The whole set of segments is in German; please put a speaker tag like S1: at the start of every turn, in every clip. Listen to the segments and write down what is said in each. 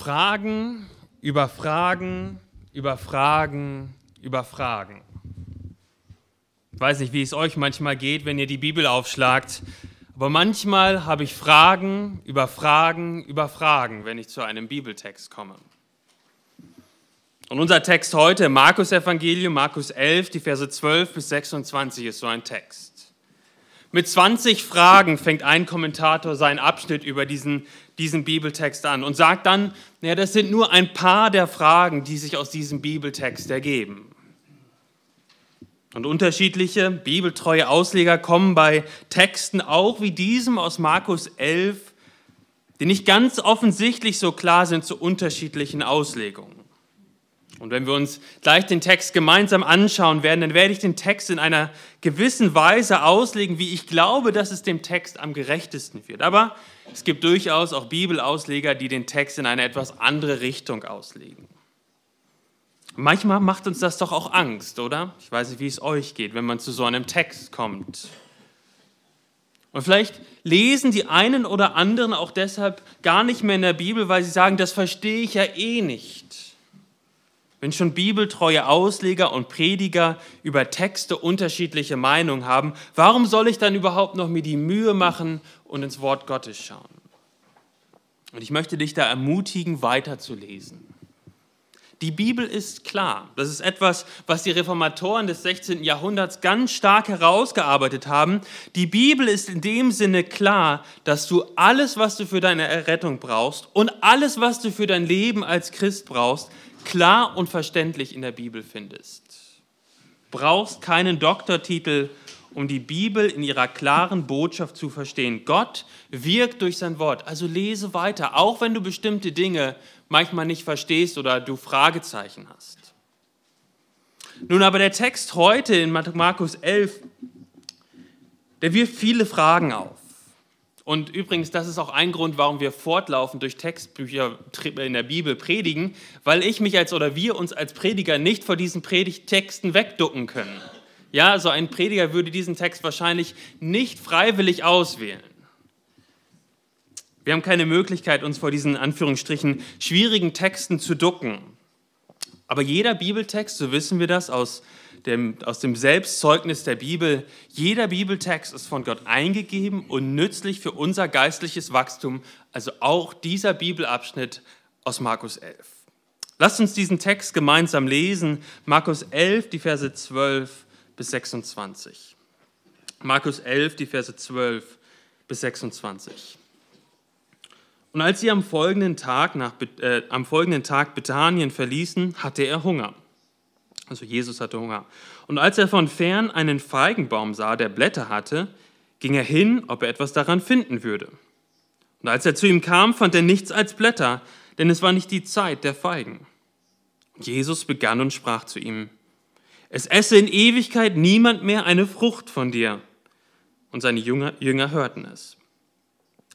S1: Fragen über Fragen über Fragen über Fragen. Ich weiß nicht, wie es euch manchmal geht, wenn ihr die Bibel aufschlagt, aber manchmal habe ich Fragen über Fragen über Fragen, wenn ich zu einem Bibeltext komme. Und unser Text heute, Markus Evangelium, Markus 11, die Verse 12 bis 26 ist so ein Text. Mit 20 Fragen fängt ein Kommentator seinen Abschnitt über diesen diesen Bibeltext an und sagt dann, ja, das sind nur ein paar der Fragen, die sich aus diesem Bibeltext ergeben. Und unterschiedliche bibeltreue Ausleger kommen bei Texten auch wie diesem aus Markus 11, die nicht ganz offensichtlich so klar sind, zu unterschiedlichen Auslegungen. Und wenn wir uns gleich den Text gemeinsam anschauen werden, dann werde ich den Text in einer gewissen Weise auslegen, wie ich glaube, dass es dem Text am gerechtesten wird. Aber es gibt durchaus auch Bibelausleger, die den Text in eine etwas andere Richtung auslegen. Manchmal macht uns das doch auch Angst, oder? Ich weiß nicht, wie es euch geht, wenn man zu so einem Text kommt. Und vielleicht lesen die einen oder anderen auch deshalb gar nicht mehr in der Bibel, weil sie sagen, das verstehe ich ja eh nicht. Wenn schon bibeltreue Ausleger und Prediger über Texte unterschiedliche Meinungen haben, warum soll ich dann überhaupt noch mir die Mühe machen und ins Wort Gottes schauen? Und ich möchte dich da ermutigen, weiterzulesen. Die Bibel ist klar. Das ist etwas, was die Reformatoren des 16. Jahrhunderts ganz stark herausgearbeitet haben. Die Bibel ist in dem Sinne klar, dass du alles, was du für deine Errettung brauchst und alles, was du für dein Leben als Christ brauchst, klar und verständlich in der Bibel findest. Brauchst keinen Doktortitel, um die Bibel in ihrer klaren Botschaft zu verstehen. Gott wirkt durch sein Wort. Also lese weiter, auch wenn du bestimmte Dinge manchmal nicht verstehst oder du Fragezeichen hast. Nun aber der Text heute in Markus 11, der wirft viele Fragen auf. Und übrigens, das ist auch ein Grund, warum wir fortlaufend durch Textbücher in der Bibel predigen, weil ich mich als oder wir uns als Prediger nicht vor diesen Predigtexten wegducken können. Ja, so ein Prediger würde diesen Text wahrscheinlich nicht freiwillig auswählen. Wir haben keine Möglichkeit, uns vor diesen Anführungsstrichen schwierigen Texten zu ducken. Aber jeder Bibeltext, so wissen wir das aus dem, aus dem Selbstzeugnis der Bibel, jeder Bibeltext ist von Gott eingegeben und nützlich für unser geistliches Wachstum, also auch dieser Bibelabschnitt aus Markus 11. Lasst uns diesen Text gemeinsam lesen, Markus 11, die Verse 12 bis 26. Markus 11, die Verse 12 bis 26. Und als sie am folgenden Tag, nach, äh, am folgenden Tag Bethanien verließen, hatte er Hunger. Also Jesus hatte Hunger. Und als er von fern einen Feigenbaum sah, der Blätter hatte, ging er hin, ob er etwas daran finden würde. Und als er zu ihm kam, fand er nichts als Blätter, denn es war nicht die Zeit der Feigen. Jesus begann und sprach zu ihm, es esse in Ewigkeit niemand mehr eine Frucht von dir. Und seine Jünger, Jünger hörten es.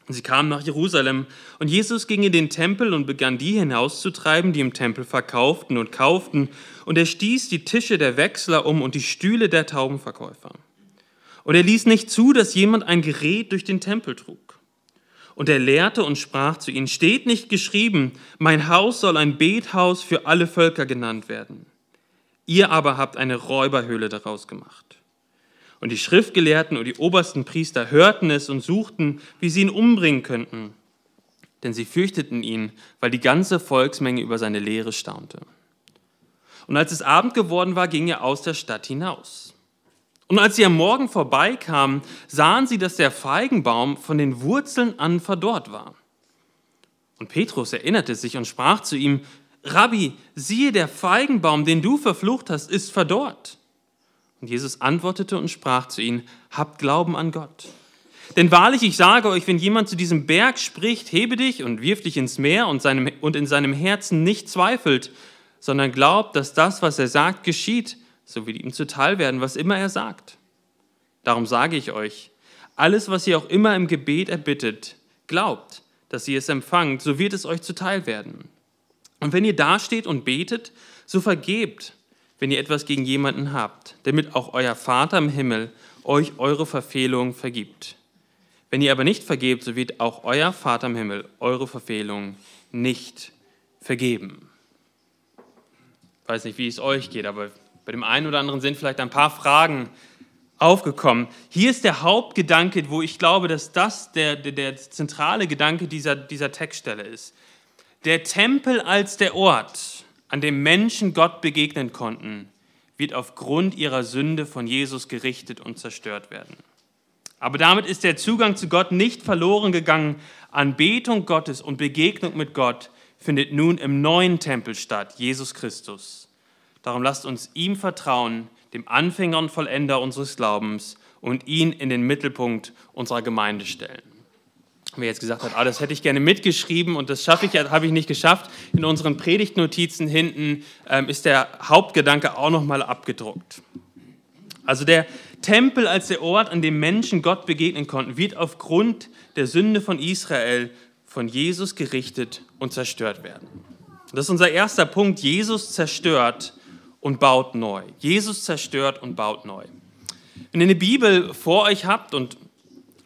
S1: Sie kamen nach Jerusalem und Jesus ging in den Tempel und begann die hinauszutreiben, die im Tempel verkauften und kauften. Und er stieß die Tische der Wechsler um und die Stühle der Taubenverkäufer. Und er ließ nicht zu, dass jemand ein Gerät durch den Tempel trug. Und er lehrte und sprach zu ihnen, steht nicht geschrieben, mein Haus soll ein Bethaus für alle Völker genannt werden. Ihr aber habt eine Räuberhöhle daraus gemacht. Und die Schriftgelehrten und die obersten Priester hörten es und suchten, wie sie ihn umbringen könnten. Denn sie fürchteten ihn, weil die ganze Volksmenge über seine Lehre staunte. Und als es Abend geworden war, ging er aus der Stadt hinaus. Und als sie am Morgen vorbeikamen, sahen sie, dass der Feigenbaum von den Wurzeln an verdorrt war. Und Petrus erinnerte sich und sprach zu ihm, Rabbi, siehe, der Feigenbaum, den du verflucht hast, ist verdorrt. Und Jesus antwortete und sprach zu ihnen, habt Glauben an Gott. Denn wahrlich, ich sage euch, wenn jemand zu diesem Berg spricht, hebe dich und wirf dich ins Meer und, seinem, und in seinem Herzen nicht zweifelt, sondern glaubt, dass das, was er sagt, geschieht, so wird ihm zuteil werden, was immer er sagt. Darum sage ich euch, alles, was ihr auch immer im Gebet erbittet, glaubt, dass ihr es empfangt, so wird es euch zuteil werden. Und wenn ihr dasteht und betet, so vergebt, wenn ihr etwas gegen jemanden habt, damit auch euer Vater im Himmel euch eure Verfehlungen vergibt. Wenn ihr aber nicht vergebt, so wird auch euer Vater im Himmel eure Verfehlungen nicht vergeben. Ich weiß nicht, wie es euch geht, aber bei dem einen oder anderen sind vielleicht ein paar Fragen aufgekommen. Hier ist der Hauptgedanke, wo ich glaube, dass das der, der, der zentrale Gedanke dieser, dieser Textstelle ist. Der Tempel als der Ort, an dem Menschen Gott begegnen konnten, wird aufgrund ihrer Sünde von Jesus gerichtet und zerstört werden. Aber damit ist der Zugang zu Gott nicht verloren gegangen. Anbetung Gottes und Begegnung mit Gott findet nun im neuen Tempel statt, Jesus Christus. Darum lasst uns ihm vertrauen, dem Anfänger und Vollender unseres Glaubens, und ihn in den Mittelpunkt unserer Gemeinde stellen. Wer jetzt gesagt hat, ah, das hätte ich gerne mitgeschrieben und das schaffe ich, habe ich nicht geschafft, in unseren Predigtnotizen hinten ähm, ist der Hauptgedanke auch nochmal abgedruckt. Also der Tempel als der Ort, an dem Menschen Gott begegnen konnten, wird aufgrund der Sünde von Israel von Jesus gerichtet und zerstört werden. Das ist unser erster Punkt. Jesus zerstört und baut neu. Jesus zerstört und baut neu. Wenn ihr eine Bibel vor euch habt und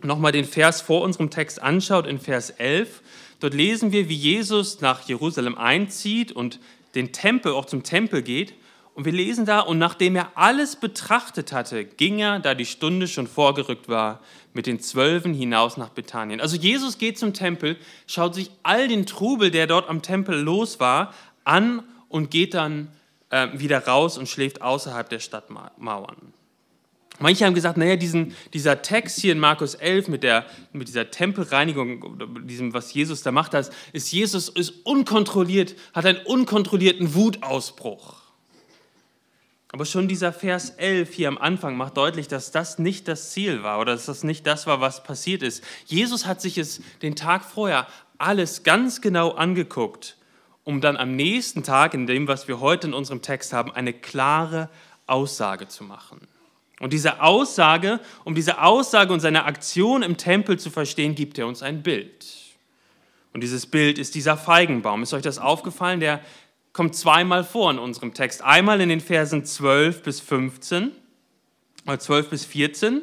S1: nochmal den Vers vor unserem Text anschaut, in Vers 11, dort lesen wir, wie Jesus nach Jerusalem einzieht und den Tempel, auch zum Tempel geht. Und wir lesen da, und nachdem er alles betrachtet hatte, ging er, da die Stunde schon vorgerückt war, mit den Zwölfen hinaus nach Bethanien. Also Jesus geht zum Tempel, schaut sich all den Trubel, der dort am Tempel los war, an und geht dann äh, wieder raus und schläft außerhalb der Stadtmauern. Manche haben gesagt, naja, diesen, dieser Text hier in Markus 11 mit, der, mit dieser Tempelreinigung, diesem, was Jesus da macht, das ist Jesus ist unkontrolliert, hat einen unkontrollierten Wutausbruch. Aber schon dieser Vers 11 hier am Anfang macht deutlich, dass das nicht das Ziel war oder dass das nicht das war, was passiert ist. Jesus hat sich es den Tag vorher alles ganz genau angeguckt um dann am nächsten Tag, in dem, was wir heute in unserem Text haben, eine klare Aussage zu machen. Und diese Aussage, um diese Aussage und seine Aktion im Tempel zu verstehen, gibt er uns ein Bild. Und dieses Bild ist dieser Feigenbaum. Ist euch das aufgefallen? Der kommt zweimal vor in unserem Text. Einmal in den Versen 12 bis 15, oder 12 bis 14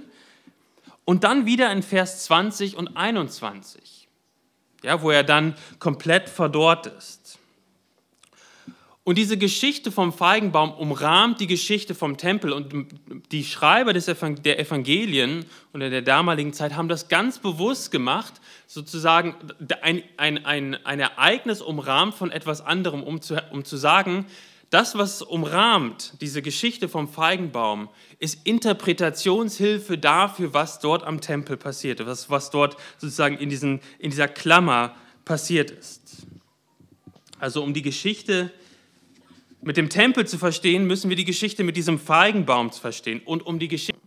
S1: und dann wieder in Vers 20 und 21, ja, wo er dann komplett verdorrt ist. Und diese Geschichte vom Feigenbaum umrahmt die Geschichte vom Tempel. Und die Schreiber des der Evangelien unter der damaligen Zeit haben das ganz bewusst gemacht, sozusagen ein, ein, ein, ein Ereignis umrahmt von etwas anderem, um zu, um zu sagen, das, was umrahmt diese Geschichte vom Feigenbaum, ist Interpretationshilfe dafür, was dort am Tempel passierte, was, was dort sozusagen in, diesen, in dieser Klammer passiert ist. Also um die Geschichte zu mit dem Tempel zu verstehen, müssen wir die Geschichte mit diesem Feigenbaum verstehen und um die Geschichte.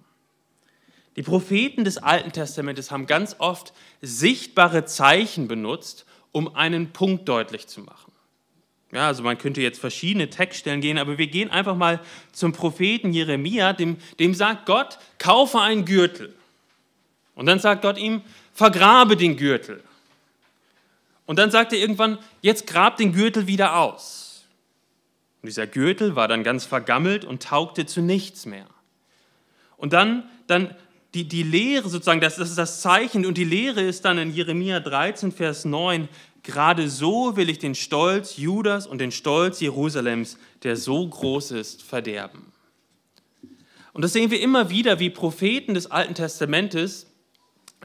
S1: Die Propheten des Alten Testamentes haben ganz oft sichtbare Zeichen benutzt, um einen Punkt deutlich zu machen. Ja, also man könnte jetzt verschiedene Textstellen gehen, aber wir gehen einfach mal zum Propheten Jeremia, dem, dem sagt Gott, kaufe einen Gürtel. Und dann sagt Gott ihm, vergrabe den Gürtel. Und dann sagt er irgendwann, jetzt grab den Gürtel wieder aus. Und dieser Gürtel war dann ganz vergammelt und taugte zu nichts mehr. Und dann, dann die, die Lehre sozusagen, das, das ist das Zeichen und die Lehre ist dann in Jeremia 13, Vers 9, gerade so will ich den Stolz Judas und den Stolz Jerusalems, der so groß ist, verderben. Und das sehen wir immer wieder, wie Propheten des Alten Testamentes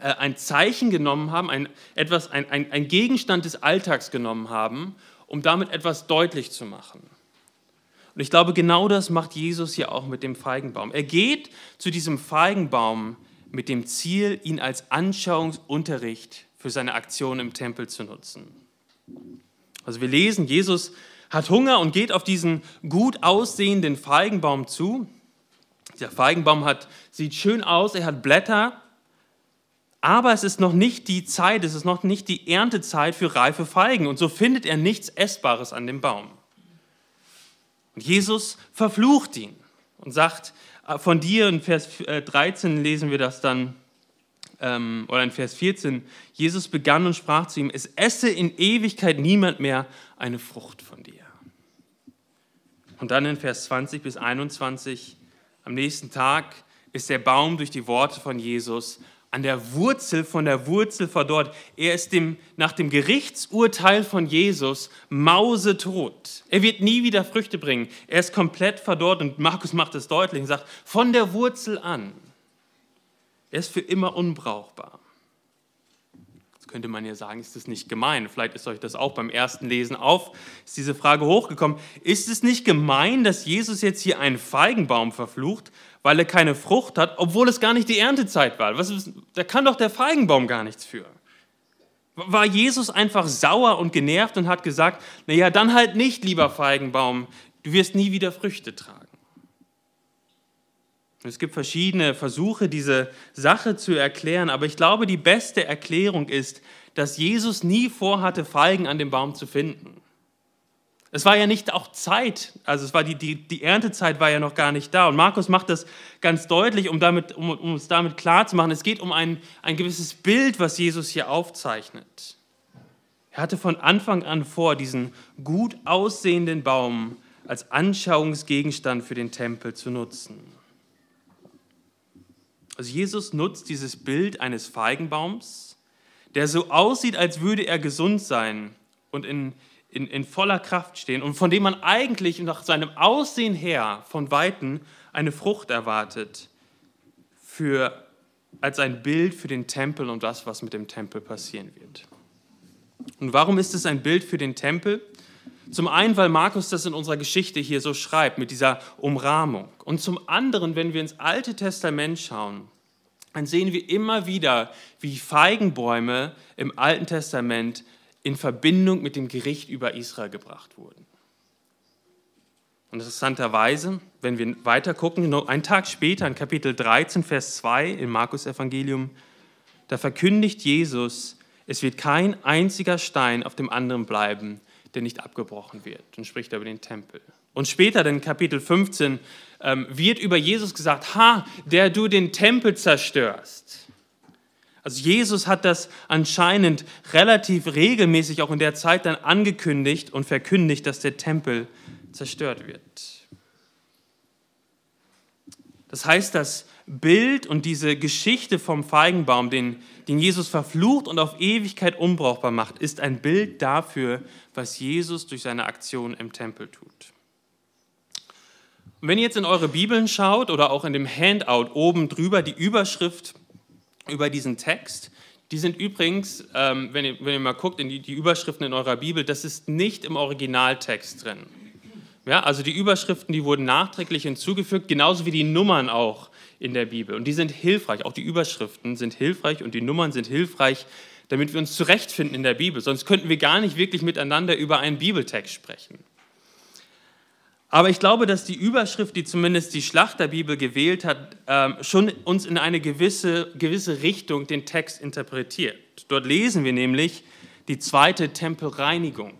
S1: äh, ein Zeichen genommen haben, ein, etwas, ein, ein, ein Gegenstand des Alltags genommen haben, um damit etwas deutlich zu machen. Und ich glaube, genau das macht Jesus hier auch mit dem Feigenbaum. Er geht zu diesem Feigenbaum mit dem Ziel, ihn als Anschauungsunterricht für seine Aktion im Tempel zu nutzen. Also wir lesen, Jesus hat Hunger und geht auf diesen gut aussehenden Feigenbaum zu. Der Feigenbaum hat, sieht schön aus, er hat Blätter, aber es ist noch nicht die Zeit, es ist noch nicht die Erntezeit für reife Feigen. Und so findet er nichts Essbares an dem Baum. Und Jesus verflucht ihn und sagt, äh, von dir in Vers 13 äh, lesen wir das dann, ähm, oder in Vers 14, Jesus begann und sprach zu ihm, es esse in Ewigkeit niemand mehr eine Frucht von dir. Und dann in Vers 20 bis 21, am nächsten Tag ist der Baum durch die Worte von Jesus an der Wurzel von der Wurzel verdorrt. Er ist dem, nach dem Gerichtsurteil von Jesus mausetot. Er wird nie wieder Früchte bringen. Er ist komplett verdorrt und Markus macht es deutlich und sagt, von der Wurzel an. Er ist für immer unbrauchbar. Jetzt könnte man ja sagen, ist das nicht gemein? Vielleicht ist euch das auch beim ersten Lesen auf, ist diese Frage hochgekommen. Ist es nicht gemein, dass Jesus jetzt hier einen Feigenbaum verflucht, weil er keine Frucht hat, obwohl es gar nicht die Erntezeit war. Was ist, da kann doch der Feigenbaum gar nichts für. War Jesus einfach sauer und genervt und hat gesagt, naja, dann halt nicht, lieber Feigenbaum, du wirst nie wieder Früchte tragen. Es gibt verschiedene Versuche, diese Sache zu erklären, aber ich glaube, die beste Erklärung ist, dass Jesus nie vorhatte, Feigen an dem Baum zu finden. Es war ja nicht auch Zeit, also es war die, die, die Erntezeit war ja noch gar nicht da. Und Markus macht das ganz deutlich, um, damit, um, um uns damit klarzumachen. Es geht um ein, ein gewisses Bild, was Jesus hier aufzeichnet. Er hatte von Anfang an vor, diesen gut aussehenden Baum als Anschauungsgegenstand für den Tempel zu nutzen. Also Jesus nutzt dieses Bild eines Feigenbaums, der so aussieht, als würde er gesund sein und in in, in voller Kraft stehen und von dem man eigentlich nach seinem Aussehen her von Weitem eine Frucht erwartet, für, als ein Bild für den Tempel und das, was mit dem Tempel passieren wird. Und warum ist es ein Bild für den Tempel? Zum einen, weil Markus das in unserer Geschichte hier so schreibt, mit dieser Umrahmung. Und zum anderen, wenn wir ins Alte Testament schauen, dann sehen wir immer wieder, wie Feigenbäume im Alten Testament in Verbindung mit dem Gericht über Israel gebracht wurden. Und interessanterweise, wenn wir weiter gucken, nur einen Tag später, in Kapitel 13, Vers 2 im Markus-Evangelium, da verkündigt Jesus, es wird kein einziger Stein auf dem anderen bleiben, der nicht abgebrochen wird. Und spricht über den Tempel. Und später, in Kapitel 15, ähm, wird über Jesus gesagt, ha, der du den Tempel zerstörst. Also Jesus hat das anscheinend relativ regelmäßig auch in der Zeit dann angekündigt und verkündigt, dass der Tempel zerstört wird. Das heißt, das Bild und diese Geschichte vom Feigenbaum, den, den Jesus verflucht und auf Ewigkeit unbrauchbar macht, ist ein Bild dafür, was Jesus durch seine Aktion im Tempel tut. Und wenn ihr jetzt in eure Bibeln schaut oder auch in dem Handout oben drüber die Überschrift über diesen Text. Die sind übrigens, ähm, wenn, ihr, wenn, ihr, mal guckt in die, die, Überschriften in eurer Bibel, das ist nicht im Originaltext drin. Ja, also die Überschriften, die wurden nachträglich hinzugefügt, genauso wie die Nummern auch in der Bibel. Und die sind hilfreich, auch die Überschriften sind hilfreich und die Nummern sind hilfreich, damit wir uns zurechtfinden in der Bibel. Sonst könnten wir gar nicht wirklich miteinander über einen Bibeltext sprechen. Aber ich glaube, dass die Überschrift, die zumindest die Schlachterbibel gewählt hat, ähm, schon uns in eine gewisse, gewisse Richtung den Text interpretiert. Dort lesen wir nämlich die zweite Tempelreinigung,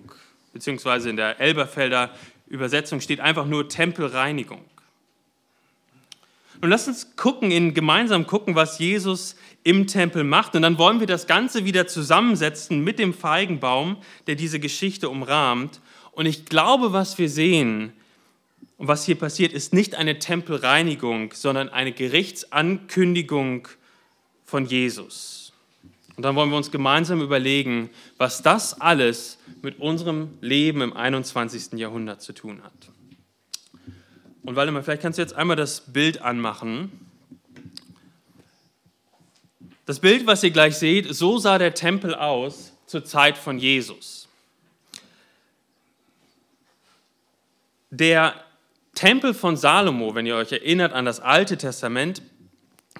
S1: beziehungsweise in der Elberfelder Übersetzung steht einfach nur Tempelreinigung. Und lasst uns gucken, in, gemeinsam gucken, was Jesus im Tempel macht. Und dann wollen wir das Ganze wieder zusammensetzen mit dem Feigenbaum, der diese Geschichte umrahmt. Und ich glaube, was wir sehen, und was hier passiert, ist nicht eine Tempelreinigung, sondern eine Gerichtsankündigung von Jesus. Und dann wollen wir uns gemeinsam überlegen, was das alles mit unserem Leben im 21. Jahrhundert zu tun hat. Und Waldemar, vielleicht kannst du jetzt einmal das Bild anmachen. Das Bild, was ihr gleich seht, so sah der Tempel aus zur Zeit von Jesus. Der Tempel von Salomo, wenn ihr euch erinnert an das Alte Testament,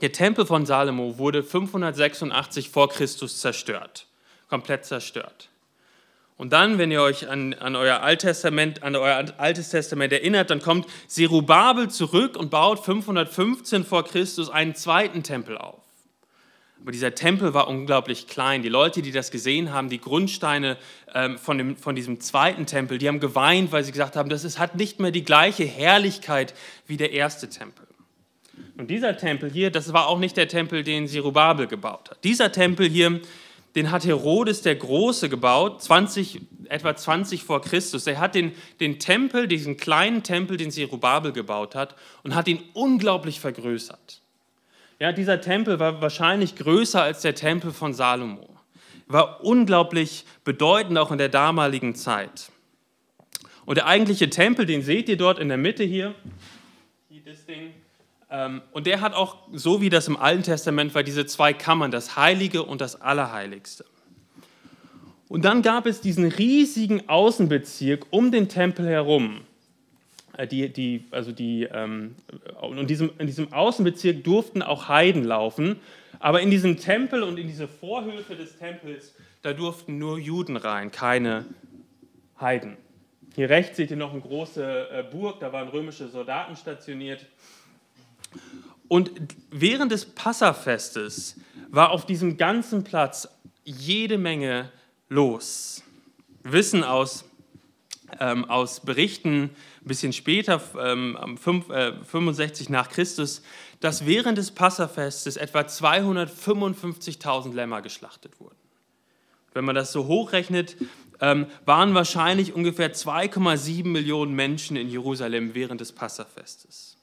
S1: der Tempel von Salomo wurde 586 vor Christus zerstört, komplett zerstört. Und dann, wenn ihr euch an, an, euer Alttestament, an euer Altes Testament erinnert, dann kommt Zerubabel zurück und baut 515 vor Christus einen zweiten Tempel auf. Aber dieser Tempel war unglaublich klein. Die Leute, die das gesehen haben, die Grundsteine ähm, von, dem, von diesem zweiten Tempel, die haben geweint, weil sie gesagt haben, das ist, hat nicht mehr die gleiche Herrlichkeit wie der erste Tempel. Und dieser Tempel hier, das war auch nicht der Tempel, den Zerubabel gebaut hat. Dieser Tempel hier, den hat Herodes der Große gebaut, 20, etwa 20 vor Christus. Er hat den, den Tempel, diesen kleinen Tempel, den Zerubabel gebaut hat, und hat ihn unglaublich vergrößert. Ja, dieser Tempel war wahrscheinlich größer als der Tempel von Salomo. War unglaublich bedeutend auch in der damaligen Zeit. Und der eigentliche Tempel, den seht ihr dort in der Mitte hier. Das Ding. Ähm, und der hat auch, so wie das im Alten Testament war, diese zwei Kammern, das Heilige und das Allerheiligste. Und dann gab es diesen riesigen Außenbezirk um den Tempel herum. Äh, die, die, also die, ähm, in diesem, in diesem Außenbezirk durften auch Heiden laufen, aber in diesem Tempel und in diese Vorhöfe des Tempels, da durften nur Juden rein, keine Heiden. Hier rechts seht ihr noch eine große äh, Burg, da waren römische Soldaten stationiert. Und während des Passafestes war auf diesem ganzen Platz jede Menge los. Wissen aus, ähm, aus Berichten ein bisschen später, ähm, 5, äh, 65 nach Christus, dass während des Passafestes etwa 255.000 Lämmer geschlachtet wurden. Wenn man das so hochrechnet, ähm, waren wahrscheinlich ungefähr 2,7 Millionen Menschen in Jerusalem während des Passafestes.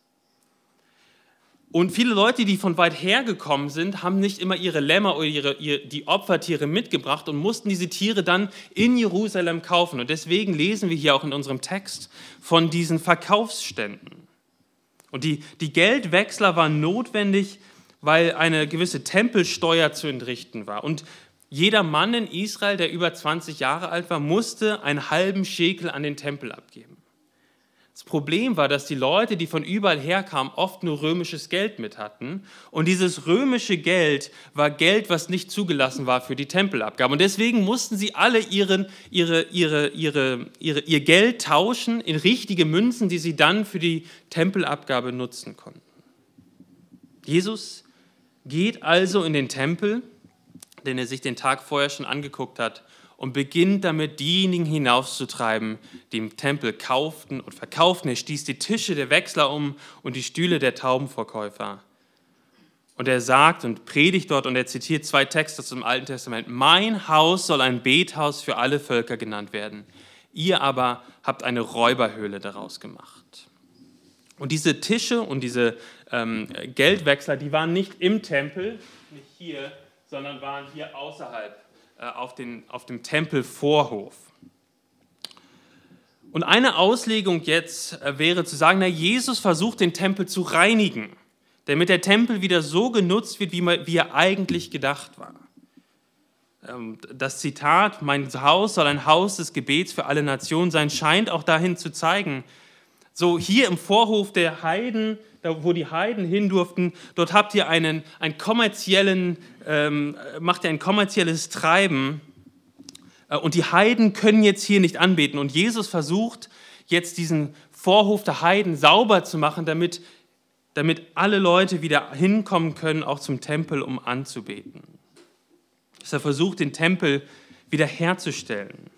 S1: Und viele Leute, die von weit her gekommen sind, haben nicht immer ihre Lämmer oder ihre, die Opfertiere mitgebracht und mussten diese Tiere dann in Jerusalem kaufen. Und deswegen lesen wir hier auch in unserem Text von diesen Verkaufsständen. Und die, die Geldwechsler waren notwendig, weil eine gewisse Tempelsteuer zu entrichten war. Und jeder Mann in Israel, der über 20 Jahre alt war, musste einen halben Schekel an den Tempel abgeben. Das Problem war, dass die Leute, die von überall herkamen, oft nur römisches Geld mit hatten. Und dieses römische Geld war Geld, was nicht zugelassen war für die Tempelabgabe. Und deswegen mussten sie alle ihren, ihre, ihre, ihre, ihre, ihr Geld tauschen in richtige Münzen, die sie dann für die Tempelabgabe nutzen konnten. Jesus geht also in den Tempel, den er sich den Tag vorher schon angeguckt hat, und beginnt damit, diejenigen hinauszutreiben, die im Tempel kauften und verkauften. Er stieß die Tische der Wechsler um und die Stühle der Taubenverkäufer. Und er sagt und predigt dort und er zitiert zwei Texte dem Alten Testament. Mein Haus soll ein Bethaus für alle Völker genannt werden. Ihr aber habt eine Räuberhöhle daraus gemacht. Und diese Tische und diese ähm, Geldwechsler, die waren nicht im Tempel, nicht hier, sondern waren hier außerhalb auf, den, auf dem Tempelvorhof. Und eine Auslegung jetzt äh, wäre zu sagen, na, Jesus versucht den Tempel zu reinigen, damit der Tempel wieder so genutzt wird, wie, wie er eigentlich gedacht war. Ähm, das Zitat, mein Haus soll ein Haus des Gebets für alle Nationen sein, scheint auch dahin zu zeigen, so hier im Vorhof der Heiden, da wo die Heiden hin durften, dort habt ihr einen, einen kommerziellen, ähm, macht ihr ein kommerzielles Treiben. Äh, und die Heiden können jetzt hier nicht anbeten. Und Jesus versucht jetzt diesen Vorhof der Heiden sauber zu machen, damit, damit alle Leute wieder hinkommen können, auch zum Tempel, um anzubeten. Dass er versucht, den Tempel wiederherzustellen.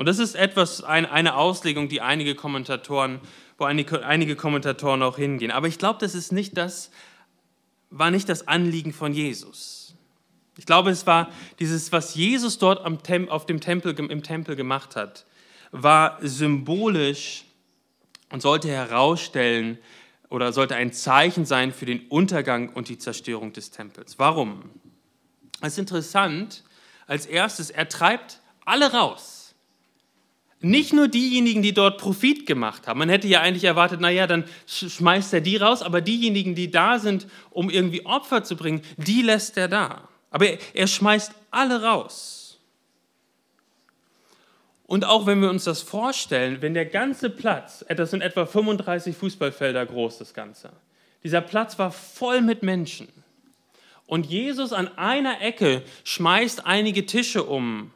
S1: Und das ist etwas, eine Auslegung, die einige Kommentatoren, wo einige, einige Kommentatoren auch hingehen. Aber ich glaube, das ist nicht das, war nicht das Anliegen von Jesus. Ich glaube, es war dieses, was Jesus dort am Tem auf dem Tempel, im Tempel gemacht hat, war symbolisch und sollte herausstellen oder sollte ein Zeichen sein für den Untergang und die Zerstörung des Tempels. Warum? Es ist interessant, als erstes, er treibt alle raus. Nicht nur diejenigen, die dort Profit gemacht haben. Man hätte ja eigentlich erwartet, naja, dann schmeißt er die raus, aber diejenigen, die da sind, um irgendwie Opfer zu bringen, die lässt er da. Aber er, schmeißt alle raus. Und auch wenn wir uns das vorstellen, wenn der ganze Platz, das sind etwa 35 Fußballfelder groß, das Ganze, dieser Platz war voll mit Menschen. Und Jesus an einer Ecke schmeißt einige Tische um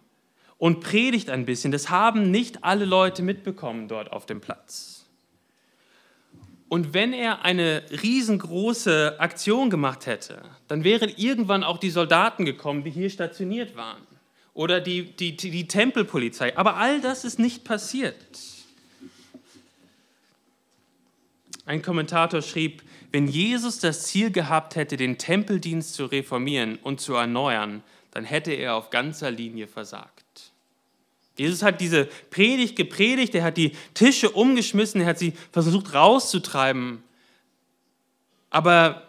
S1: und predigt ein bisschen. Das haben nicht alle Leute mitbekommen dort auf dem Platz. Und wenn er eine riesengroße Aktion gemacht hätte, dann wären irgendwann auch die Soldaten gekommen, die hier stationiert waren. Oder die, die, die Tempelpolizei. Aber all das ist nicht passiert. Ein Kommentator schrieb, wenn Jesus das Ziel gehabt hätte, den Tempeldienst zu reformieren und zu erneuern, dann hätte er auf ganzer Linie versagt. Jesus hat diese Predigt gepredigt, er hat die Tische umgeschmissen, er hat sie versucht rauszutreiben. Aber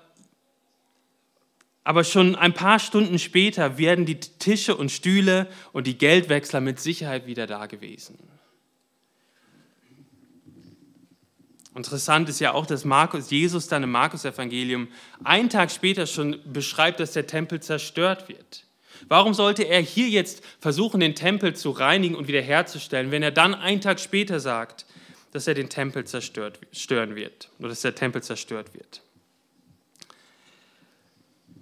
S1: aber schon ein paar Stunden später werden die Tische und Stühle und die Geldwechsler mit Sicherheit wieder da gewesen. Interessant ist ja auch, dass Markus, Jesus dann im Markus-Evangelium einen Tag später schon beschreibt, dass der Tempel zerstört wird. Warum sollte er hier jetzt versuchen, den Tempel zu reinigen und wiederherzustellen, wenn er dann einen Tag später sagt, dass er den Tempel zerstören wird oder dass der Tempel zerstört wird?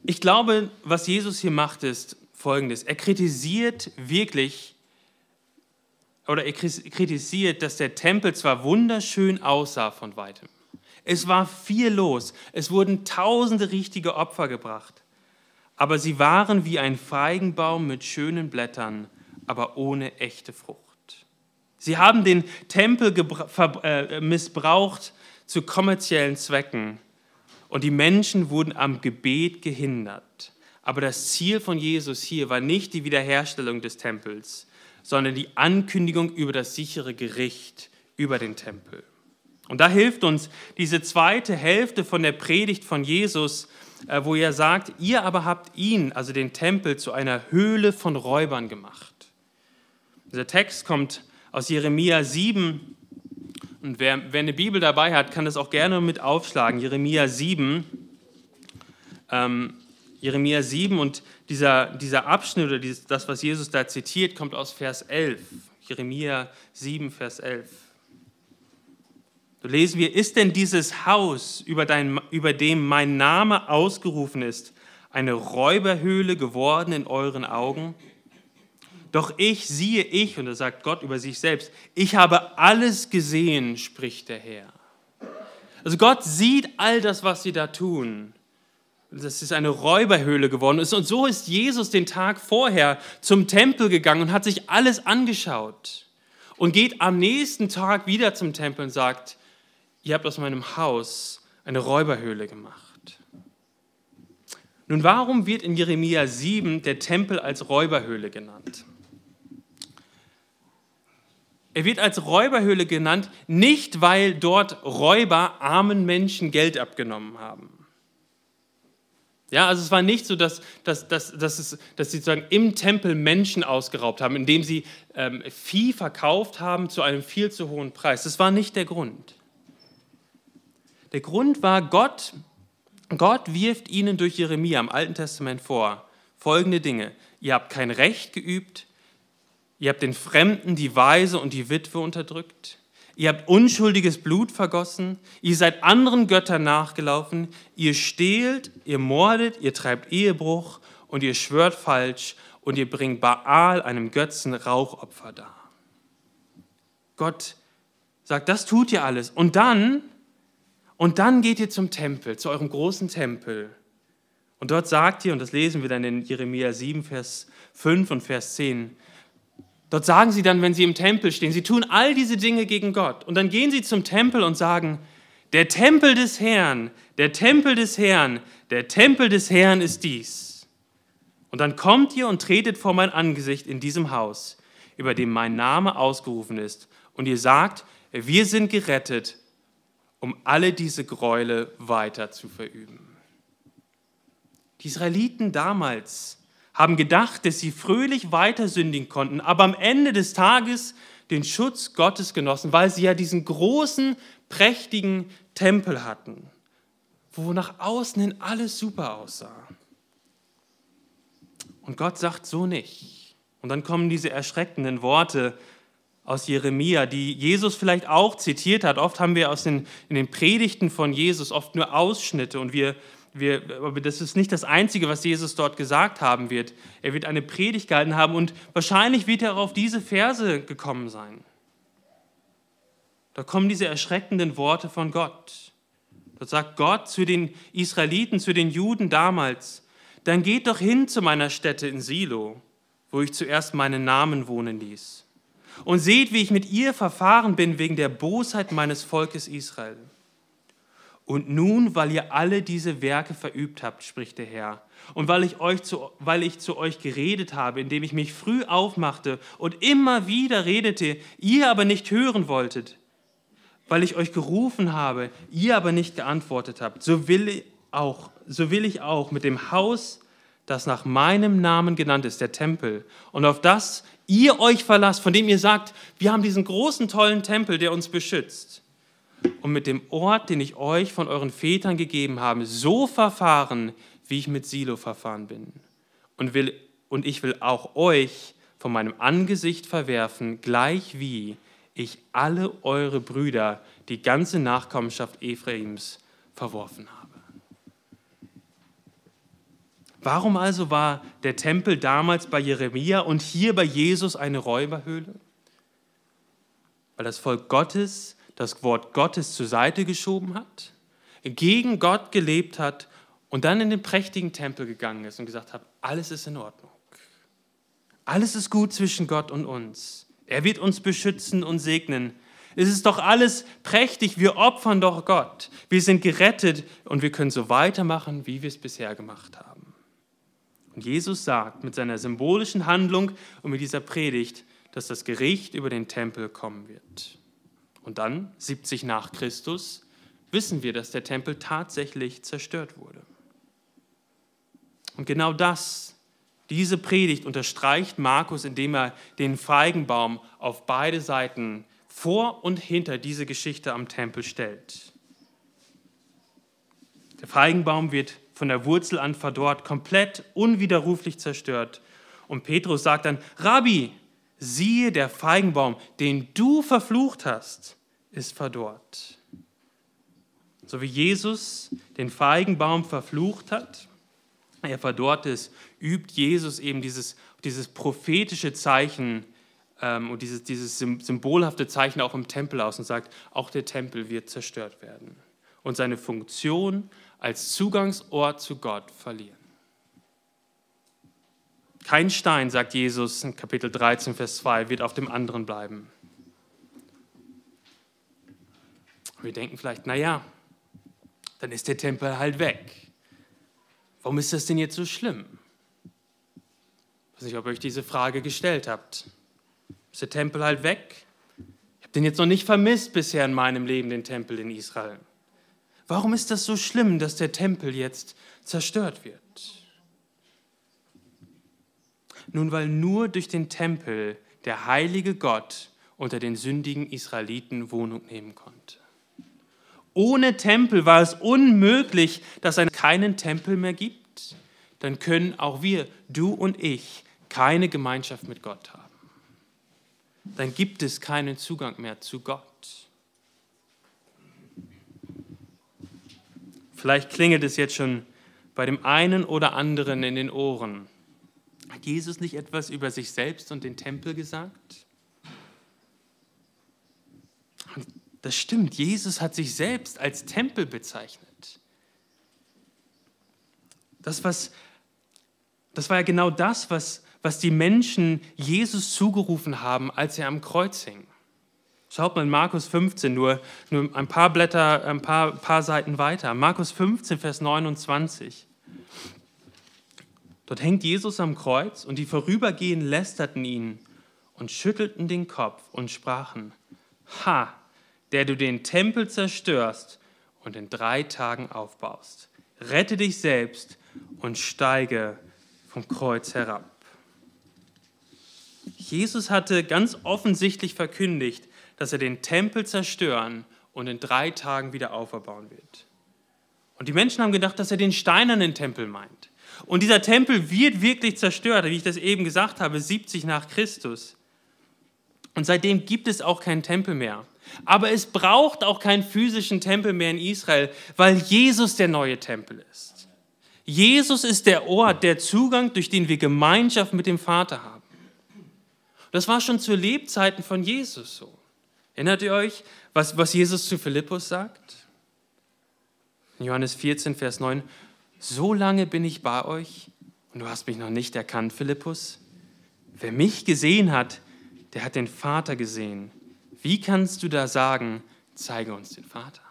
S1: Ich glaube, was Jesus hier macht, ist folgendes. Er kritisiert wirklich oder er kritisiert, dass der Tempel zwar wunderschön aussah von weitem, es war viel los, es wurden tausende richtige Opfer gebracht, aber sie waren wie ein Feigenbaum mit schönen Blättern, aber ohne echte Frucht. Sie haben den Tempel äh, missbraucht zu kommerziellen Zwecken und die Menschen wurden am Gebet gehindert. Aber das Ziel von Jesus hier war nicht die Wiederherstellung des Tempels, sondern die Ankündigung über das sichere Gericht über den Tempel. Und da hilft uns diese zweite Hälfte von der Predigt von Jesus, wo er sagt, ihr aber habt ihn, also den Tempel, zu einer Höhle von Räubern gemacht. Dieser Text kommt aus Jeremia 7. Und wer, wer eine Bibel dabei hat, kann das auch gerne mit aufschlagen. Jeremia 7. Ähm, Jeremia 7 und dieser, dieser Abschnitt oder dieses, das, was Jesus da zitiert, kommt aus Vers 11. Jeremia 7, Vers 11. So lesen wir, ist denn dieses Haus, über, dein, über dem mein Name ausgerufen ist, eine Räuberhöhle geworden in euren Augen? Doch ich siehe ich, und da sagt Gott über sich selbst, ich habe alles gesehen, spricht der Herr. Also Gott sieht all das, was sie da tun das ist eine Räuberhöhle geworden ist. Und so ist Jesus den Tag vorher zum Tempel gegangen und hat sich alles angeschaut und geht am nächsten Tag wieder zum Tempel und sagt, ihr habt aus meinem Haus eine Räuberhöhle gemacht. Nun, warum wird in Jeremia 7 der Tempel als Räuberhöhle genannt? Er wird als Räuberhöhle genannt, nicht weil dort Räuber armen Menschen Geld abgenommen haben. Ja, also es war nicht so, dass, dass, dass, dass, es, dass sie sozusagen im Tempel Menschen ausgeraubt haben, indem sie ähm, Vieh verkauft haben zu einem viel zu hohen Preis. Das war nicht der Grund. Der Grund war, Gott, Gott wirft ihnen durch Jeremia im Alten Testament vor folgende Dinge. Ihr habt kein Recht geübt, ihr habt den Fremden, die Weise und die Witwe unterdrückt, Ihr habt unschuldiges Blut vergossen, ihr seid anderen Göttern nachgelaufen, ihr stehlt, ihr mordet, ihr treibt Ehebruch und ihr schwört falsch und ihr bringt Baal, einem Götzen, Rauchopfer dar. Gott sagt, das tut ihr alles. Und dann, und dann geht ihr zum Tempel, zu eurem großen Tempel. Und dort sagt ihr, und das lesen wir dann in Jeremia 7, Vers 5 und Vers 10, Dort sagen sie dann, wenn sie im Tempel stehen, sie tun all diese Dinge gegen Gott. Und dann gehen sie zum Tempel und sagen, der Tempel des Herrn, der Tempel des Herrn, der Tempel des Herrn ist dies. Und dann kommt ihr und tretet vor mein Angesicht in diesem Haus, über dem mein Name ausgerufen ist. Und ihr sagt, wir sind gerettet, um alle diese Gräuel weiter zu verüben. Die Israeliten damals haben gedacht, dass sie fröhlich weiter sündigen konnten, aber am Ende des Tages den Schutz Gottes genossen, weil sie ja diesen großen, prächtigen Tempel hatten, wo nach außen hin alles super aussah. Und Gott sagt so nicht. Und dann kommen diese erschreckenden Worte aus Jeremia, die Jesus vielleicht auch zitiert hat. Oft haben wir aus den, in den Predigten von Jesus oft nur Ausschnitte und wir wir, aber das ist nicht das Einzige, was Jesus dort gesagt haben wird. Er wird eine Predigt gehalten haben und wahrscheinlich wird er auf diese Verse gekommen sein. Da kommen diese erschreckenden Worte von Gott. Dort sagt Gott zu den Israeliten, zu den Juden damals, dann geht doch hin zu meiner Stätte in Silo, wo ich zuerst meinen Namen wohnen ließ. Und seht, wie ich mit ihr verfahren bin wegen der Bosheit meines Volkes Israel. Und nun, weil ihr alle diese Werke verübt habt, spricht der Herr, und weil ich, euch zu, weil ich zu euch geredet habe, indem ich mich früh aufmachte und immer wieder redete, ihr aber nicht hören wolltet, weil ich euch gerufen habe, ihr aber nicht geantwortet habt, so will, auch, so will ich auch mit dem Haus, das nach meinem Namen genannt ist, der Tempel, und auf das ihr euch verlasst, von dem ihr sagt, wir haben diesen großen, tollen Tempel, der uns beschützt, und mit dem Ort, den ich euch von euren Vätern gegeben habe, so verfahren, wie ich mit Silo verfahren bin. Und, will, und ich will auch euch von meinem Angesicht verwerfen, gleich wie ich alle eure Brüder, die ganze Nachkommenschaft Ephraims, verworfen habe. Warum also war der Tempel damals bei Jeremia und hier bei Jesus eine Räuberhöhle? Weil das Volk Gottes das Wort Gottes zur Seite geschoben hat, gegen Gott gelebt hat und dann in den prächtigen Tempel gegangen ist und gesagt hat, alles ist in Ordnung. Alles ist gut zwischen Gott und uns. Er wird uns beschützen und segnen. Es ist doch alles prächtig, wir opfern doch Gott. Wir sind gerettet und wir können so weitermachen, wie wir es bisher gemacht haben. Und Jesus sagt mit seiner symbolischen Handlung und mit dieser Predigt, dass das Gericht über den Tempel kommen wird. Und dann, 70 nach Christus, wissen wir, dass der Tempel tatsächlich zerstört wurde. Und genau das, diese Predigt unterstreicht Markus, indem er den Feigenbaum auf beide Seiten vor und hinter diese Geschichte am Tempel stellt. Der Feigenbaum wird von der Wurzel an verdorrt, komplett unwiderruflich zerstört. Und Petrus sagt dann, Rabbi, siehe, der Feigenbaum, den du verflucht hast, ist verdorrt. So wie Jesus den Feigenbaum verflucht hat, er verdorrt ist, übt Jesus eben dieses, dieses prophetische Zeichen ähm, und dieses, dieses symbolhafte Zeichen auch im Tempel aus und sagt, auch der Tempel wird zerstört werden und seine Funktion als Zugangsort zu Gott verlieren. Kein Stein, sagt Jesus in Kapitel 13, Vers 2, wird auf dem anderen bleiben. Wir denken vielleicht, naja, dann ist der Tempel halt weg. Warum ist das denn jetzt so schlimm? Ich weiß nicht, ob ihr euch diese Frage gestellt habt. Ist der Tempel halt weg? Ich habe den jetzt noch nicht vermisst bisher in meinem Leben, den Tempel in Israel. Warum ist das so schlimm, dass der Tempel jetzt zerstört wird? Nun, weil nur durch den Tempel der heilige Gott unter den sündigen Israeliten Wohnung nehmen konnte. Ohne Tempel war es unmöglich, dass es keinen Tempel mehr gibt. Dann können auch wir, du und ich, keine Gemeinschaft mit Gott haben. Dann gibt es keinen Zugang mehr zu Gott. Vielleicht klingelt es jetzt schon bei dem einen oder anderen in den Ohren. Hat Jesus nicht etwas über sich selbst und den Tempel gesagt? Das stimmt, Jesus hat sich selbst als Tempel bezeichnet. Das, was, das war ja genau das, was, was die Menschen Jesus zugerufen haben, als er am Kreuz hing. Schaut mal in Markus 15, nur, nur ein paar Blätter, ein paar, paar Seiten weiter. Markus 15, Vers 29. Dort hängt Jesus am Kreuz und die Vorübergehenden lästerten ihn und schüttelten den Kopf und sprachen, Ha, der du den Tempel zerstörst und in drei Tagen aufbaust. Rette dich selbst und steige vom Kreuz herab. Jesus hatte ganz offensichtlich verkündigt, dass er den Tempel zerstören und in drei Tagen wieder auferbauen wird. Und die Menschen haben gedacht, dass er den steinernen Tempel meint. Und dieser Tempel wird wirklich zerstört, wie ich das eben gesagt habe, 70 nach Christus. Und seitdem gibt es auch keinen Tempel mehr. Aber es braucht auch keinen physischen Tempel mehr in Israel, weil Jesus der neue Tempel ist. Jesus ist der Ort, der Zugang, durch den wir Gemeinschaft mit dem Vater haben. Das war schon zu Lebzeiten von Jesus so. Erinnert ihr euch, was, was Jesus zu Philippus sagt? Johannes 14, Vers 9, so lange bin ich bei euch und du hast mich noch nicht erkannt, Philippus. Wer mich gesehen hat, der hat den Vater gesehen. Wie kannst du da sagen, zeige uns den Vater?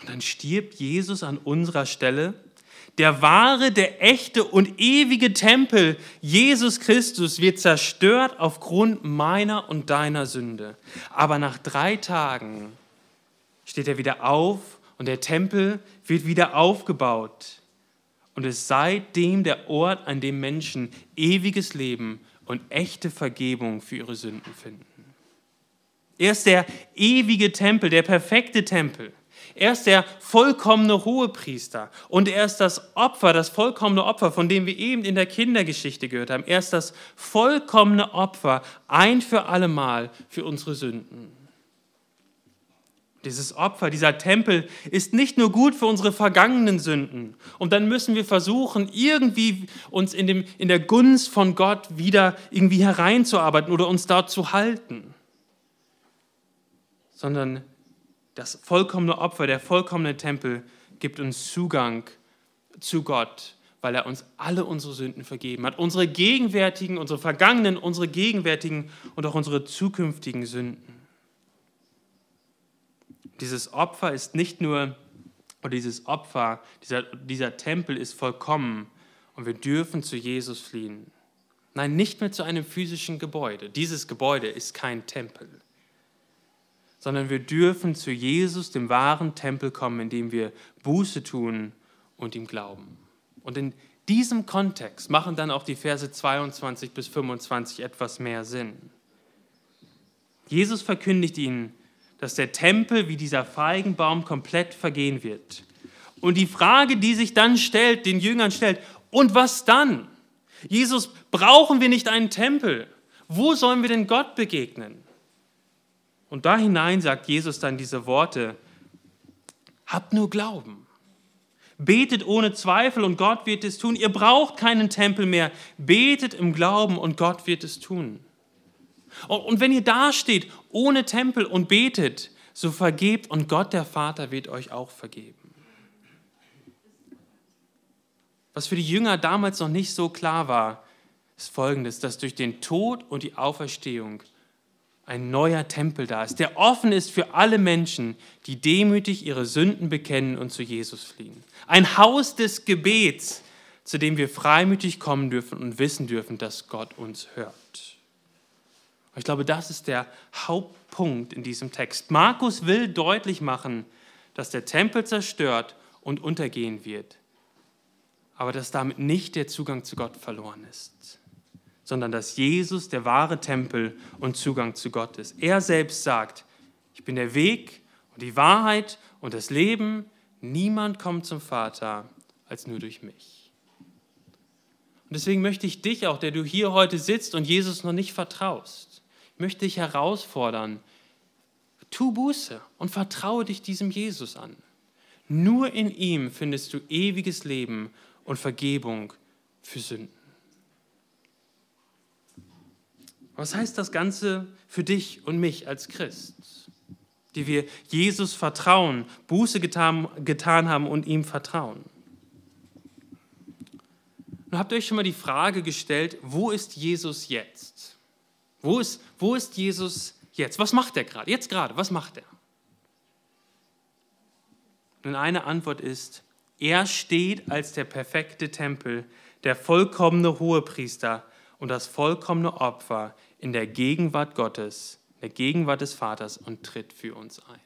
S1: Und dann stirbt Jesus an unserer Stelle. Der wahre, der echte und ewige Tempel, Jesus Christus, wird zerstört aufgrund meiner und deiner Sünde. Aber nach drei Tagen steht er wieder auf und der Tempel wird wieder aufgebaut und es seitdem der Ort, an dem Menschen ewiges Leben und echte Vergebung für ihre Sünden finden. Er ist der ewige Tempel, der perfekte Tempel. Er ist der vollkommene Hohepriester und er ist das Opfer, das vollkommene Opfer, von dem wir eben in der Kindergeschichte gehört haben. Er ist das vollkommene Opfer ein für allemal für unsere Sünden. Dieses Opfer, dieser Tempel ist nicht nur gut für unsere vergangenen Sünden. Und dann müssen wir versuchen, irgendwie uns in, dem, in der Gunst von Gott wieder irgendwie hereinzuarbeiten oder uns dort zu halten. Sondern das vollkommene Opfer, der vollkommene Tempel gibt uns Zugang zu Gott, weil er uns alle unsere Sünden vergeben hat. Unsere gegenwärtigen, unsere vergangenen, unsere gegenwärtigen und auch unsere zukünftigen Sünden. Dieses Opfer ist nicht nur, oder dieses Opfer, dieser, dieser Tempel ist vollkommen und wir dürfen zu Jesus fliehen. Nein, nicht mehr zu einem physischen Gebäude. Dieses Gebäude ist kein Tempel, sondern wir dürfen zu Jesus, dem wahren Tempel, kommen, indem wir Buße tun und ihm glauben. Und in diesem Kontext machen dann auch die Verse 22 bis 25 etwas mehr Sinn. Jesus verkündigt ihnen, dass der Tempel wie dieser Feigenbaum komplett vergehen wird. Und die Frage, die sich dann stellt, den Jüngern stellt, und was dann? Jesus, brauchen wir nicht einen Tempel? Wo sollen wir denn Gott begegnen? Und da hinein sagt Jesus dann diese Worte, habt nur Glauben. Betet ohne Zweifel und Gott wird es tun. Ihr braucht keinen Tempel mehr. Betet im Glauben und Gott wird es tun. Und wenn ihr dasteht ohne Tempel und betet, so vergebt und Gott der Vater wird euch auch vergeben. Was für die Jünger damals noch nicht so klar war, ist folgendes, dass durch den Tod und die Auferstehung ein neuer Tempel da ist, der offen ist für alle Menschen, die demütig ihre Sünden bekennen und zu Jesus fliehen. Ein Haus des Gebets, zu dem wir freimütig kommen dürfen und wissen dürfen, dass Gott uns hört. Ich glaube, das ist der Hauptpunkt in diesem Text. Markus will deutlich machen, dass der Tempel zerstört und untergehen wird, aber dass damit nicht der Zugang zu Gott verloren ist, sondern dass Jesus der wahre Tempel und Zugang zu Gott ist. Er selbst sagt, ich bin der Weg und die Wahrheit und das Leben. Niemand kommt zum Vater als nur durch mich. Und deswegen möchte ich dich auch, der du hier heute sitzt und Jesus noch nicht vertraust, möchte ich herausfordern, tu Buße und vertraue dich diesem Jesus an. Nur in ihm findest du ewiges Leben und Vergebung für Sünden. Was heißt das Ganze für dich und mich als Christ, die wir Jesus vertrauen, Buße getan, getan haben und ihm vertrauen? Und habt ihr euch schon mal die Frage gestellt, wo ist Jesus jetzt? Wo ist, wo ist Jesus jetzt? Was macht er gerade? Jetzt gerade, was macht er? Und eine Antwort ist, er steht als der perfekte Tempel, der vollkommene Hohepriester und das vollkommene Opfer in der Gegenwart Gottes, in der Gegenwart des Vaters und tritt für uns ein.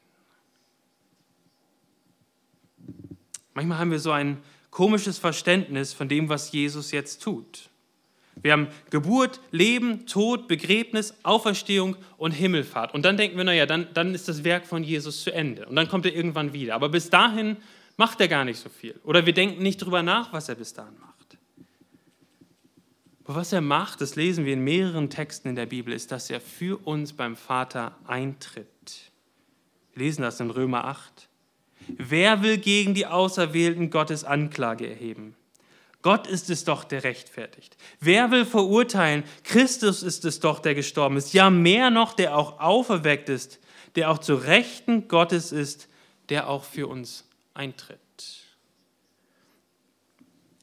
S1: Manchmal haben wir so ein komisches Verständnis von dem, was Jesus jetzt tut. Wir haben Geburt, Leben, Tod, Begräbnis, Auferstehung und Himmelfahrt. Und dann denken wir, naja, dann, dann ist das Werk von Jesus zu Ende. Und dann kommt er irgendwann wieder. Aber bis dahin macht er gar nicht so viel. Oder wir denken nicht darüber nach, was er bis dahin macht. Aber was er macht, das lesen wir in mehreren Texten in der Bibel, ist, dass er für uns beim Vater eintritt. Wir lesen das in Römer 8. Wer will gegen die Auserwählten Gottes Anklage erheben? Gott ist es doch, der rechtfertigt. Wer will verurteilen? Christus ist es doch, der gestorben ist. Ja, mehr noch, der auch auferweckt ist, der auch zu Rechten Gottes ist, der auch für uns eintritt.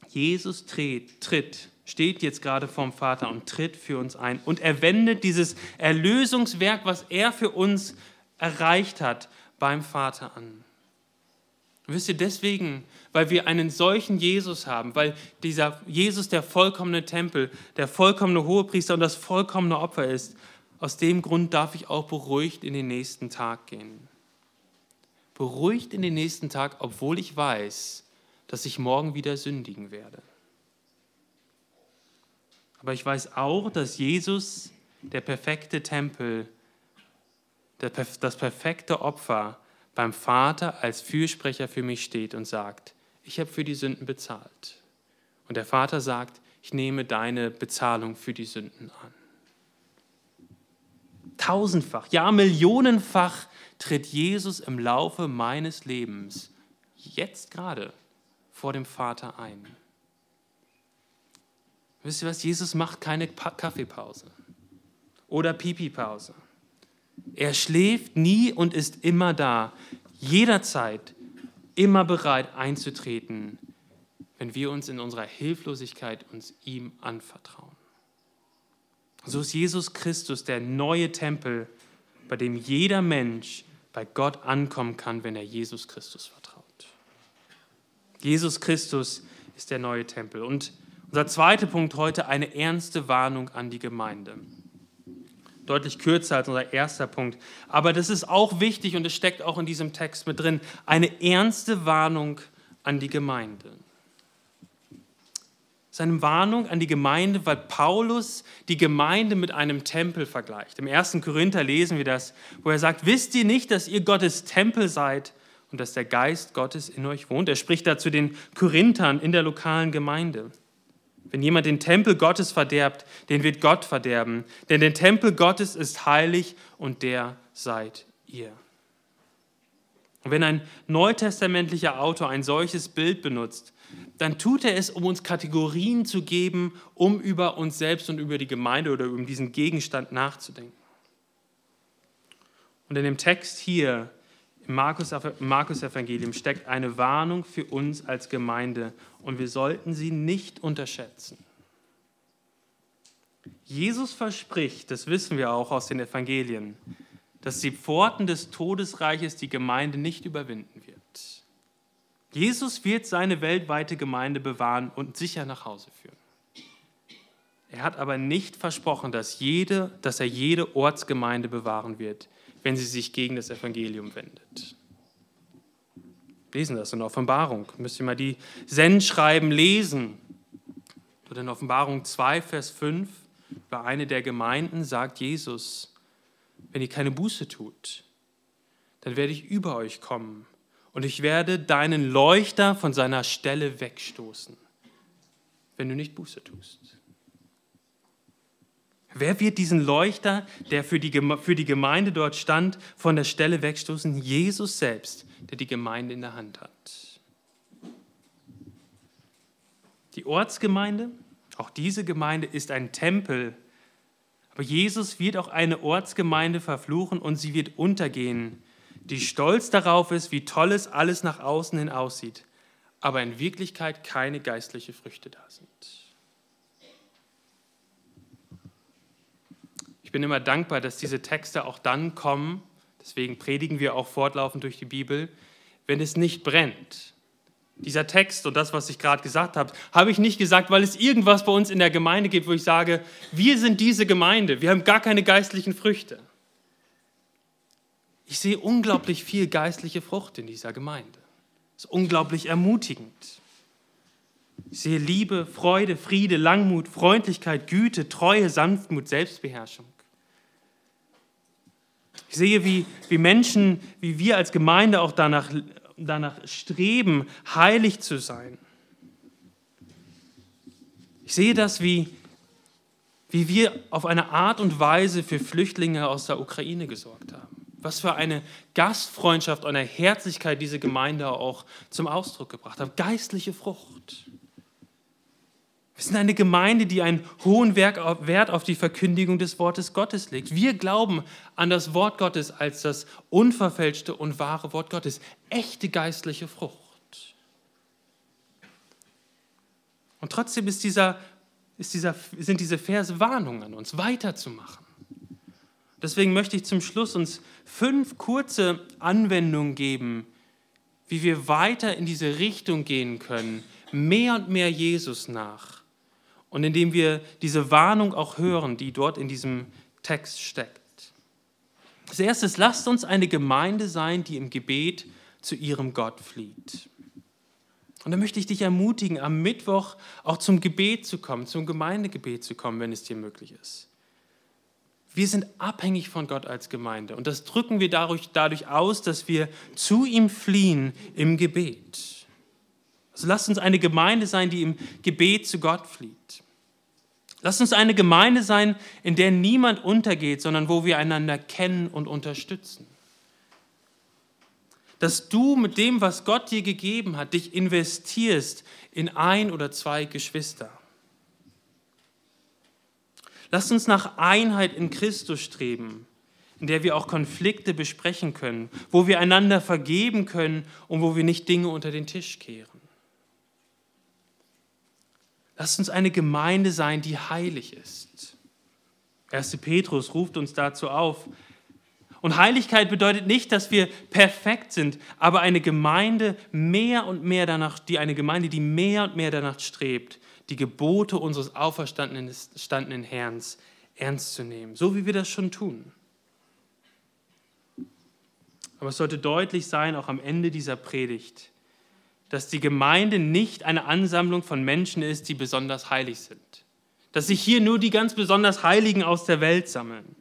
S1: Jesus tritt, tritt, steht jetzt gerade vorm Vater und tritt für uns ein. Und er wendet dieses Erlösungswerk, was er für uns erreicht hat, beim Vater an. Wisst ihr, deswegen, weil wir einen solchen Jesus haben, weil dieser Jesus der vollkommene Tempel, der vollkommene Hohepriester und das vollkommene Opfer ist, aus dem Grund darf ich auch beruhigt in den nächsten Tag gehen. beruhigt in den nächsten Tag, obwohl ich weiß, dass ich morgen wieder sündigen werde. Aber ich weiß auch, dass Jesus, der perfekte Tempel, das perfekte Opfer beim Vater als Fürsprecher für mich steht und sagt, ich habe für die Sünden bezahlt. Und der Vater sagt, ich nehme deine Bezahlung für die Sünden an. Tausendfach, ja millionenfach tritt Jesus im Laufe meines Lebens jetzt gerade vor dem Vater ein. Wisst ihr was? Jesus macht keine Kaffeepause oder Pipi-Pause. Er schläft nie und ist immer da, jederzeit, immer bereit einzutreten, wenn wir uns in unserer Hilflosigkeit uns ihm anvertrauen. So ist Jesus Christus der neue Tempel, bei dem jeder Mensch bei Gott ankommen kann, wenn er Jesus Christus vertraut. Jesus Christus ist der neue Tempel. Und unser zweiter Punkt heute, eine ernste Warnung an die Gemeinde. Deutlich kürzer als unser erster Punkt. Aber das ist auch wichtig und es steckt auch in diesem Text mit drin. Eine ernste Warnung an die Gemeinde. Seine Warnung an die Gemeinde, weil Paulus die Gemeinde mit einem Tempel vergleicht. Im ersten Korinther lesen wir das, wo er sagt, wisst ihr nicht, dass ihr Gottes Tempel seid und dass der Geist Gottes in euch wohnt. Er spricht da zu den Korinthern in der lokalen Gemeinde. Wenn jemand den Tempel Gottes verderbt, den wird Gott verderben. Denn der Tempel Gottes ist heilig und der seid ihr. Und wenn ein neutestamentlicher Autor ein solches Bild benutzt, dann tut er es, um uns Kategorien zu geben, um über uns selbst und über die Gemeinde oder über diesen Gegenstand nachzudenken. Und in dem Text hier im Markus-Evangelium steckt eine Warnung für uns als Gemeinde und wir sollten sie nicht unterschätzen. Jesus verspricht, das wissen wir auch aus den Evangelien, dass die Pforten des Todesreiches die Gemeinde nicht überwinden wird. Jesus wird seine weltweite Gemeinde bewahren und sicher nach Hause führen. Er hat aber nicht versprochen, dass, jede, dass er jede Ortsgemeinde bewahren wird wenn sie sich gegen das Evangelium wendet. Lesen das in Offenbarung. Müsst ihr mal die Sendschreiben lesen. Oder in Offenbarung 2, Vers 5, bei einer der Gemeinden sagt Jesus, wenn ihr keine Buße tut, dann werde ich über euch kommen und ich werde deinen Leuchter von seiner Stelle wegstoßen, wenn du nicht Buße tust. Wer wird diesen Leuchter, der für die, für die Gemeinde dort stand, von der Stelle wegstoßen? Jesus selbst, der die Gemeinde in der Hand hat. Die Ortsgemeinde, auch diese Gemeinde ist ein Tempel, aber Jesus wird auch eine Ortsgemeinde verfluchen und sie wird untergehen, die stolz darauf ist, wie toll es alles nach außen hin aussieht, aber in Wirklichkeit keine geistlichen Früchte da sind. Bin immer dankbar, dass diese Texte auch dann kommen, deswegen predigen wir auch fortlaufend durch die Bibel, wenn es nicht brennt. Dieser Text und das, was ich gerade gesagt habe, habe ich nicht gesagt, weil es irgendwas bei uns in der Gemeinde gibt, wo ich sage, wir sind diese Gemeinde, wir haben gar keine geistlichen Früchte. Ich sehe unglaublich viel geistliche Frucht in dieser Gemeinde. Das ist unglaublich ermutigend. Ich sehe Liebe, Freude, Friede, Langmut, Freundlichkeit, Güte, Treue, Sanftmut, Selbstbeherrschung. Ich sehe, wie, wie Menschen, wie wir als Gemeinde auch danach, danach streben, heilig zu sein. Ich sehe das, wie, wie wir auf eine Art und Weise für Flüchtlinge aus der Ukraine gesorgt haben. Was für eine Gastfreundschaft, eine Herzlichkeit diese Gemeinde auch zum Ausdruck gebracht hat. Geistliche Frucht. Wir sind eine Gemeinde, die einen hohen Wert auf die Verkündigung des Wortes Gottes legt. Wir glauben an das Wort Gottes als das unverfälschte und wahre Wort Gottes. Echte geistliche Frucht. Und trotzdem ist dieser, ist dieser, sind diese Verse Warnungen an uns, weiterzumachen. Deswegen möchte ich zum Schluss uns fünf kurze Anwendungen geben, wie wir weiter in diese Richtung gehen können, mehr und mehr Jesus nach und indem wir diese Warnung auch hören, die dort in diesem Text steckt. Als erstes, lasst uns eine Gemeinde sein, die im Gebet zu ihrem Gott flieht. Und da möchte ich dich ermutigen, am Mittwoch auch zum Gebet zu kommen, zum Gemeindegebet zu kommen, wenn es dir möglich ist. Wir sind abhängig von Gott als Gemeinde und das drücken wir dadurch, dadurch aus, dass wir zu ihm fliehen im Gebet. Also lasst uns eine Gemeinde sein, die im Gebet zu Gott flieht. Lasst uns eine Gemeinde sein, in der niemand untergeht, sondern wo wir einander kennen und unterstützen. Dass du mit dem, was Gott dir gegeben hat, dich investierst in ein oder zwei Geschwister. Lasst uns nach Einheit in Christus streben, in der wir auch Konflikte besprechen können, wo wir einander vergeben können und wo wir nicht Dinge unter den Tisch kehren. Lasst uns eine Gemeinde sein, die heilig ist. 1. Petrus ruft uns dazu auf. Und Heiligkeit bedeutet nicht, dass wir perfekt sind, aber eine Gemeinde mehr und mehr danach, die eine Gemeinde, die mehr und mehr danach strebt, die Gebote unseres auferstandenen Herrn ernst zu nehmen, so wie wir das schon tun. Aber es sollte deutlich sein, auch am Ende dieser Predigt, dass die Gemeinde nicht eine Ansammlung von Menschen ist, die besonders heilig sind. Dass sich hier nur die ganz besonders Heiligen aus der Welt sammeln.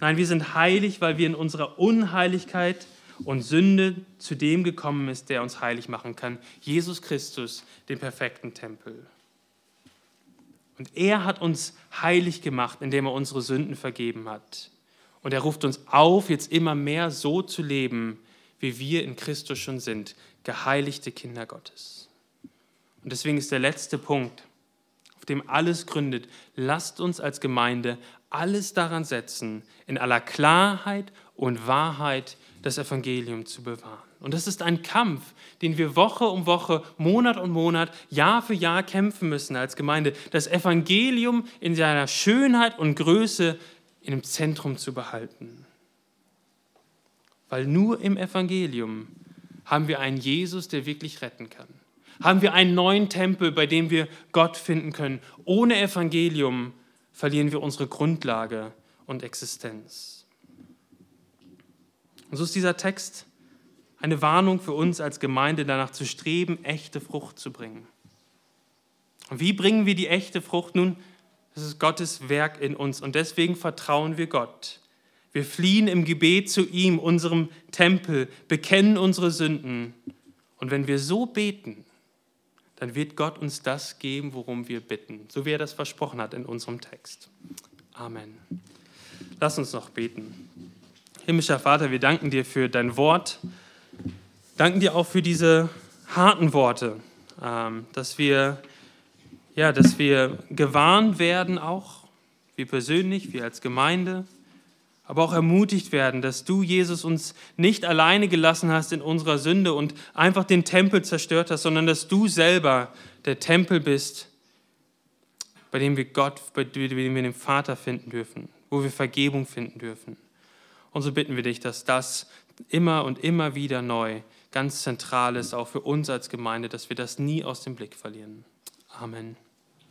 S1: Nein, wir sind heilig, weil wir in unserer Unheiligkeit und Sünde zu dem gekommen ist, der uns heilig machen kann. Jesus Christus, den perfekten Tempel. Und er hat uns heilig gemacht, indem er unsere Sünden vergeben hat. Und er ruft uns auf, jetzt immer mehr so zu leben, wie wir in Christus schon sind, geheiligte Kinder Gottes. Und deswegen ist der letzte Punkt, auf dem alles gründet, lasst uns als Gemeinde alles daran setzen, in aller Klarheit und Wahrheit das Evangelium zu bewahren. Und das ist ein Kampf, den wir Woche um Woche, Monat um Monat, Jahr für Jahr kämpfen müssen als Gemeinde, das Evangelium in seiner Schönheit und Größe im Zentrum zu behalten. Weil nur im Evangelium haben wir einen Jesus, der wirklich retten kann. Haben wir einen neuen Tempel, bei dem wir Gott finden können. Ohne Evangelium verlieren wir unsere Grundlage und Existenz. Und so ist dieser Text eine Warnung für uns als Gemeinde, danach zu streben, echte Frucht zu bringen. Und wie bringen wir die echte Frucht? Nun, das ist Gottes Werk in uns und deswegen vertrauen wir Gott. Wir fliehen im Gebet zu ihm, unserem Tempel, bekennen unsere Sünden. Und wenn wir so beten, dann wird Gott uns das geben, worum wir bitten, so wie er das versprochen hat in unserem Text. Amen. Lass uns noch beten. Himmlischer Vater, wir danken dir für dein Wort. Danken dir auch für diese harten Worte, ähm, dass wir, ja, dass wir gewarnt werden, auch wir persönlich, wir als Gemeinde, aber auch ermutigt werden, dass du, Jesus, uns nicht alleine gelassen hast in unserer Sünde und einfach den Tempel zerstört hast, sondern dass du selber der Tempel bist, bei dem wir Gott, bei dem wir den Vater finden dürfen, wo wir Vergebung finden dürfen. Und so bitten wir dich, dass das immer und immer wieder neu ganz zentral ist, auch für uns als Gemeinde, dass wir das nie aus dem Blick verlieren. Amen.